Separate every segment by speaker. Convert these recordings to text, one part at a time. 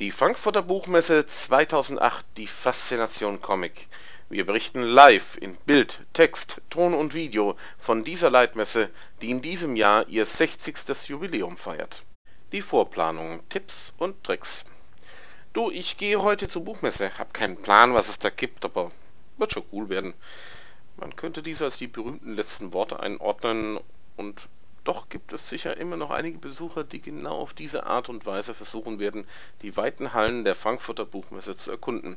Speaker 1: Die Frankfurter Buchmesse 2008, die Faszination Comic. Wir berichten live in Bild, Text, Ton und Video von dieser Leitmesse, die in diesem Jahr ihr 60. Jubiläum feiert. Die Vorplanung, Tipps und Tricks. Du, ich gehe heute zur Buchmesse, hab keinen Plan, was es da gibt, aber wird schon cool werden. Man könnte dies als die berühmten letzten Worte einordnen und doch gibt es sicher immer noch einige Besucher, die genau auf diese Art und Weise versuchen werden, die weiten Hallen der Frankfurter Buchmesse zu erkunden.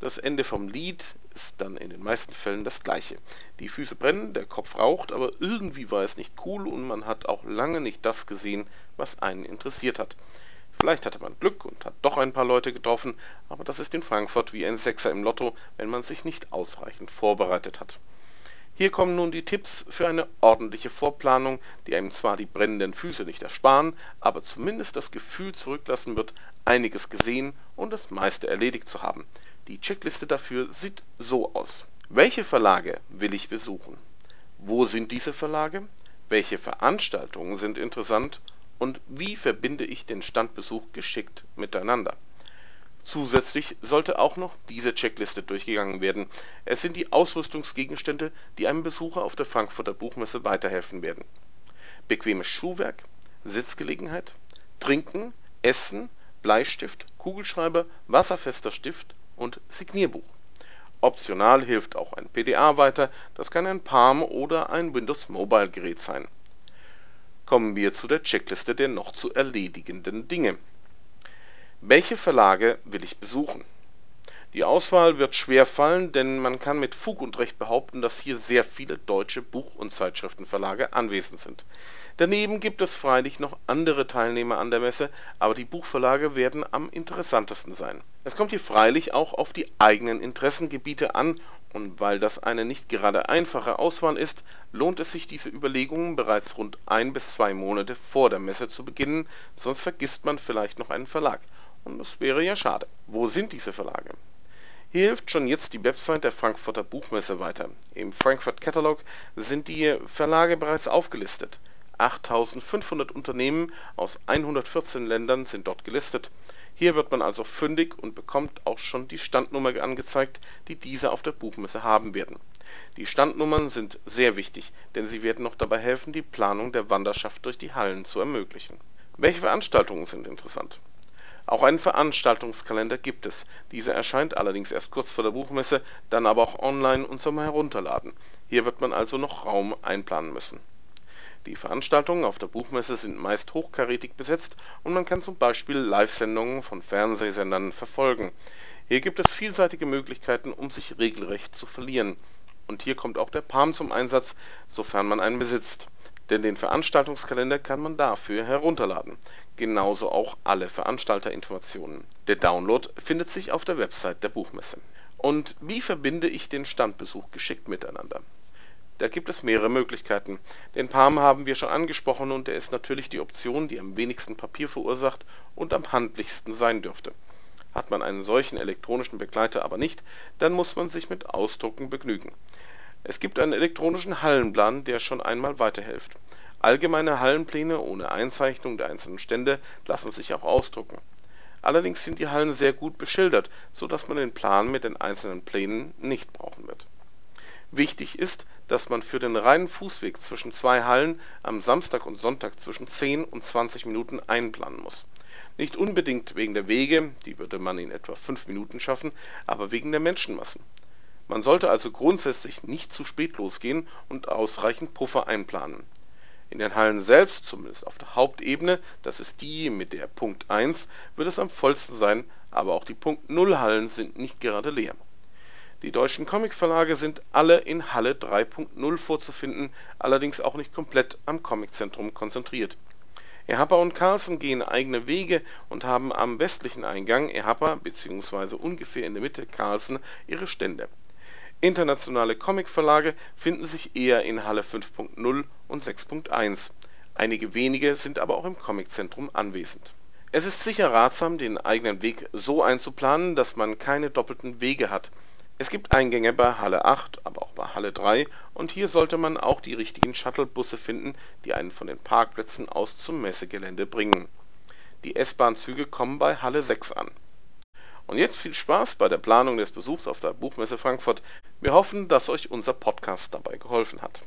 Speaker 1: Das Ende vom Lied ist dann in den meisten Fällen das gleiche. Die Füße brennen, der Kopf raucht, aber irgendwie war es nicht cool und man hat auch lange nicht das gesehen, was einen interessiert hat. Vielleicht hatte man Glück und hat doch ein paar Leute getroffen, aber das ist in Frankfurt wie ein Sechser im Lotto, wenn man sich nicht ausreichend vorbereitet hat. Hier kommen nun die Tipps für eine ordentliche Vorplanung, die einem zwar die brennenden Füße nicht ersparen, aber zumindest das Gefühl zurücklassen wird, einiges gesehen und das meiste erledigt zu haben. Die Checkliste dafür sieht so aus. Welche Verlage will ich besuchen? Wo sind diese Verlage? Welche Veranstaltungen sind interessant? Und wie verbinde ich den Standbesuch geschickt miteinander? Zusätzlich sollte auch noch diese Checkliste durchgegangen werden. Es sind die Ausrüstungsgegenstände, die einem Besucher auf der Frankfurter Buchmesse weiterhelfen werden. Bequemes Schuhwerk, Sitzgelegenheit, Trinken, Essen, Bleistift, Kugelschreiber, wasserfester Stift und Signierbuch. Optional hilft auch ein PDA weiter, das kann ein Palm oder ein Windows Mobile Gerät sein. Kommen wir zu der Checkliste der noch zu erledigenden Dinge welche Verlage will ich besuchen? Die Auswahl wird schwer fallen, denn man kann mit Fug und Recht behaupten, dass hier sehr viele deutsche Buch und Zeitschriftenverlage anwesend sind. Daneben gibt es freilich noch andere Teilnehmer an der Messe, aber die Buchverlage werden am interessantesten sein. Es kommt hier freilich auch auf die eigenen Interessengebiete an, und weil das eine nicht gerade einfache Auswahl ist, lohnt es sich diese Überlegungen bereits rund ein bis zwei Monate vor der Messe zu beginnen, sonst vergisst man vielleicht noch einen Verlag das wäre ja schade. Wo sind diese Verlage? Hier hilft schon jetzt die Website der Frankfurter Buchmesse weiter. Im Frankfurt Catalog sind die Verlage bereits aufgelistet. 8500 Unternehmen aus 114 Ländern sind dort gelistet. Hier wird man also fündig und bekommt auch schon die Standnummer angezeigt, die diese auf der Buchmesse haben werden. Die Standnummern sind sehr wichtig, denn sie werden noch dabei helfen, die Planung der Wanderschaft durch die Hallen zu ermöglichen. Welche Veranstaltungen sind interessant? Auch einen Veranstaltungskalender gibt es, dieser erscheint allerdings erst kurz vor der Buchmesse, dann aber auch online und zum Herunterladen. Hier wird man also noch Raum einplanen müssen. Die Veranstaltungen auf der Buchmesse sind meist hochkarätig besetzt und man kann zum Beispiel Live-Sendungen von Fernsehsendern verfolgen. Hier gibt es vielseitige Möglichkeiten, um sich regelrecht zu verlieren. Und hier kommt auch der Palm zum Einsatz, sofern man einen besitzt denn den Veranstaltungskalender kann man dafür herunterladen, genauso auch alle Veranstalterinformationen. Der Download findet sich auf der Website der Buchmesse. Und wie verbinde ich den Standbesuch geschickt miteinander? Da gibt es mehrere Möglichkeiten. Den Palm haben wir schon angesprochen und er ist natürlich die Option, die am wenigsten Papier verursacht und am handlichsten sein dürfte. Hat man einen solchen elektronischen Begleiter aber nicht, dann muss man sich mit Ausdrucken begnügen. Es gibt einen elektronischen Hallenplan, der schon einmal weiterhilft. Allgemeine Hallenpläne ohne Einzeichnung der einzelnen Stände lassen sich auch ausdrucken. Allerdings sind die Hallen sehr gut beschildert, so dass man den Plan mit den einzelnen Plänen nicht brauchen wird. Wichtig ist, dass man für den reinen Fußweg zwischen zwei Hallen am Samstag und Sonntag zwischen 10 und 20 Minuten einplanen muss. Nicht unbedingt wegen der Wege, die würde man in etwa 5 Minuten schaffen, aber wegen der Menschenmassen. Man sollte also grundsätzlich nicht zu spät losgehen und ausreichend Puffer einplanen. In den Hallen selbst, zumindest auf der Hauptebene, das ist die mit der Punkt 1, wird es am vollsten sein, aber auch die Punkt 0 Hallen sind nicht gerade leer. Die deutschen Comicverlage sind alle in Halle 3.0 vorzufinden, allerdings auch nicht komplett am Comiczentrum konzentriert. Ehapa und Carlsen gehen eigene Wege und haben am westlichen Eingang Ehapa bzw. ungefähr in der Mitte Carlsen ihre Stände Internationale Comicverlage finden sich eher in Halle 5.0 und 6.1, einige wenige sind aber auch im Comiczentrum anwesend. Es ist sicher ratsam, den eigenen Weg so einzuplanen, dass man keine doppelten Wege hat. Es gibt Eingänge bei Halle 8, aber auch bei Halle 3 und hier sollte man auch die richtigen Shuttlebusse finden, die einen von den Parkplätzen aus zum Messegelände bringen Die S-Bahn-Züge kommen bei Halle 6 an. Und jetzt viel Spaß bei der Planung des Besuchs auf der Buchmesse Frankfurt. Wir hoffen, dass euch unser Podcast dabei geholfen hat.